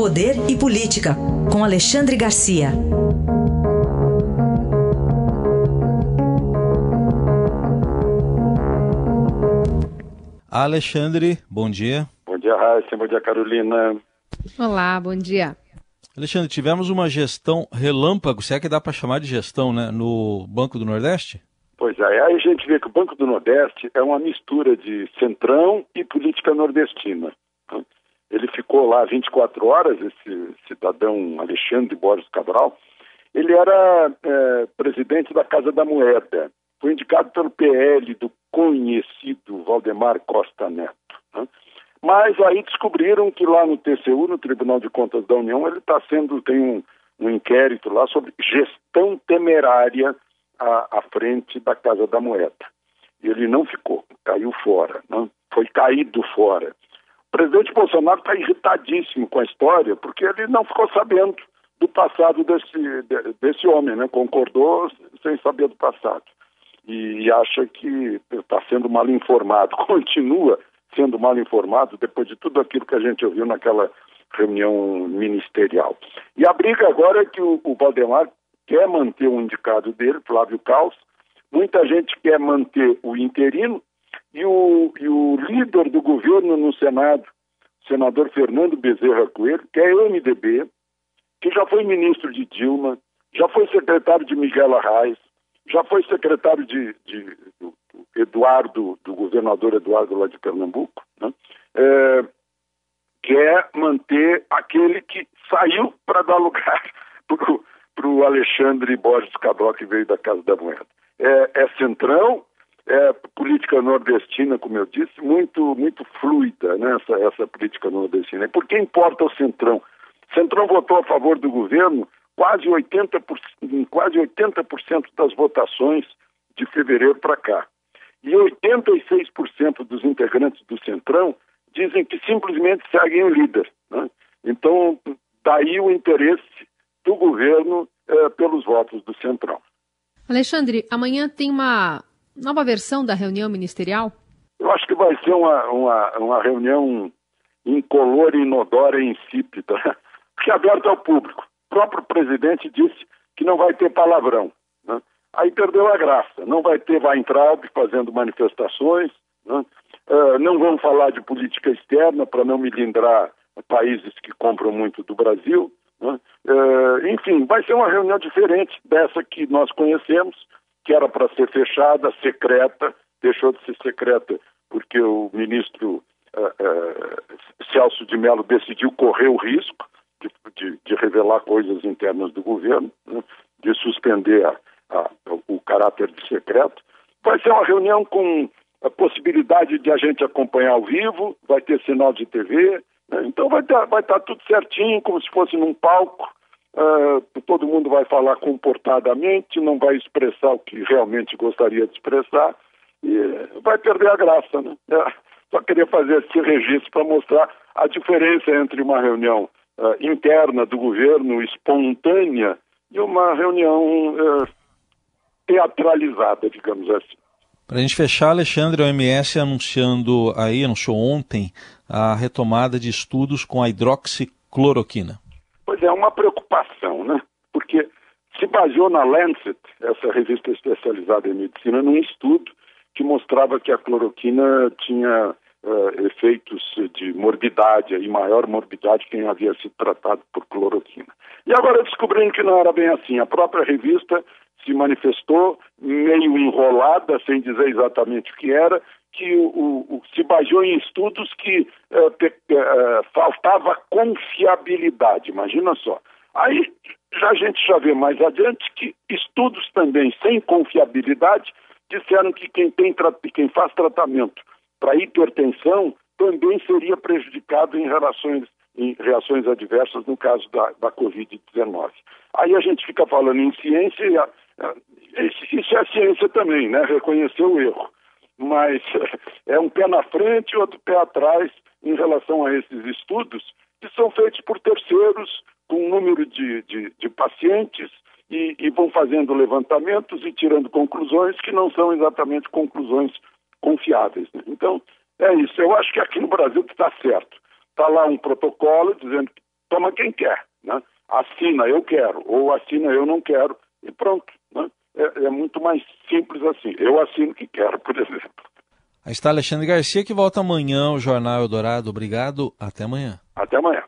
Poder e Política, com Alexandre Garcia. Alexandre, bom dia. Bom dia, Raíssa. Bom dia, Carolina. Olá, bom dia. Alexandre, tivemos uma gestão relâmpago, se é que dá para chamar de gestão, né, no Banco do Nordeste? Pois é, aí a gente vê que o Banco do Nordeste é uma mistura de centrão e política nordestina. Ficou lá 24 horas, esse cidadão Alexandre Borges Cabral. Ele era é, presidente da Casa da Moeda. Foi indicado pelo PL do conhecido Valdemar Costa Neto. Né? Mas aí descobriram que lá no TCU, no Tribunal de Contas da União, ele está sendo, tem um, um, inquérito lá sobre gestão temerária à, à, frente da Casa da Moeda. E ele não ficou, caiu fora, né? foi caído fora. O presidente Bolsonaro está irritadíssimo com a história, porque ele não ficou sabendo do passado desse, desse homem, né? concordou sem saber do passado. E, acha que está sendo mal informado. Continua sendo mal informado depois de tudo aquilo que a gente ouviu naquela reunião ministerial. E a briga agora é que o, o Valdemar quer manter o indicado dele, Flávio Caos, muita gente quer manter o interino e o, e o líder do governo no Senado, senador Fernando Bezerra Coelho, que é MDB, que já foi ministro de Dilma, já foi secretário de Miguel Arraes, já foi secretário de, de, Eduardo, do governador Eduardo lá de Pernambuco, né? é, quer manter aquele que saiu para dar lugar para o Alexandre Borges Cabral, que veio da Casa da Moeda. É, é centrão, é política nordestina, como eu disse, muito, muito fluida né, essa, essa política nordestina. E por que importa o centrão? O centrão votou a favor do governo quase 80%, em quase 80% das votações de fevereiro para cá. E 86% dos integrantes do Centrão dizem que simplesmente seguem o líder. Né? Então, daí o interesse do governo é, pelos votos do Centrão. Alexandre, amanhã tem uma nova versão da reunião ministerial? Eu acho que vai ser uma, uma, uma reunião incolor, inodora e insípida, que é aberta ao público. O próprio presidente disse que não vai ter palavrão. Né? aí perdeu a graça. Não vai ter Weintraub fazendo manifestações, né? uh, não vão falar de política externa para não melindrar países que compram muito do Brasil. Né? Uh, enfim, vai ser uma reunião diferente dessa que nós conhecemos, que era para ser fechada, secreta, deixou de ser secreta porque o ministro uh, Celso de Mello decidiu correr o risco de, de, de revelar coisas internas do governo, né? de suspender a, a, o caráter de secreto. Vai ser uma reunião com a possibilidade de a gente acompanhar ao vivo, vai ter sinal de TV, né? então vai estar vai tá tudo certinho, como se fosse num palco. Uh, todo mundo vai falar comportadamente, não vai expressar o que realmente gostaria de expressar e vai perder a graça. Né? É, só queria fazer esse registro para mostrar a diferença entre uma reunião uh, interna do governo, espontânea, e uma reunião uh, teatralizada, digamos assim. Para a gente fechar, Alexandre, a OMS anunciando aí, anunciou ontem, a retomada de estudos com a hidroxicloroquina. Pois é, uma preocupação, né? Porque se baseou na Lancet, essa revista especializada em medicina, num estudo que mostrava que a cloroquina tinha uh, efeitos de morbidade, e maior morbidade quem havia sido tratado por cloroquina. E agora descobrindo que não era bem assim. A própria revista se manifestou meio enrolada, sem dizer exatamente o que era, que o, o se baseou em estudos que uh, pe, uh, faltava confiabilidade, imagina só. Aí já a gente já vê mais adiante que estudos também sem confiabilidade disseram que quem, tem, quem faz tratamento para hipertensão também seria prejudicado em relações em reações adversas no caso da, da Covid-19. Aí a gente fica falando em ciência e a, isso é ciência também, né? Reconhecer o erro. Mas é um pé na frente e outro pé atrás em relação a esses estudos que são feitos por terceiros com um número de, de, de pacientes e, e, vão fazendo levantamentos e tirando conclusões que não são exatamente conclusões confiáveis. Né? Então, é isso. Eu acho que aqui no Brasil está certo. Está lá um protocolo dizendo toma quem quer. Né? Assina eu quero, ou assina eu não quero, e pronto. É, muito mais simples assim. Eu assino que quero, por exemplo. Aí está Alexandre Garcia, que volta amanhã ao Jornal Eldorado. Obrigado, até amanhã. Até amanhã.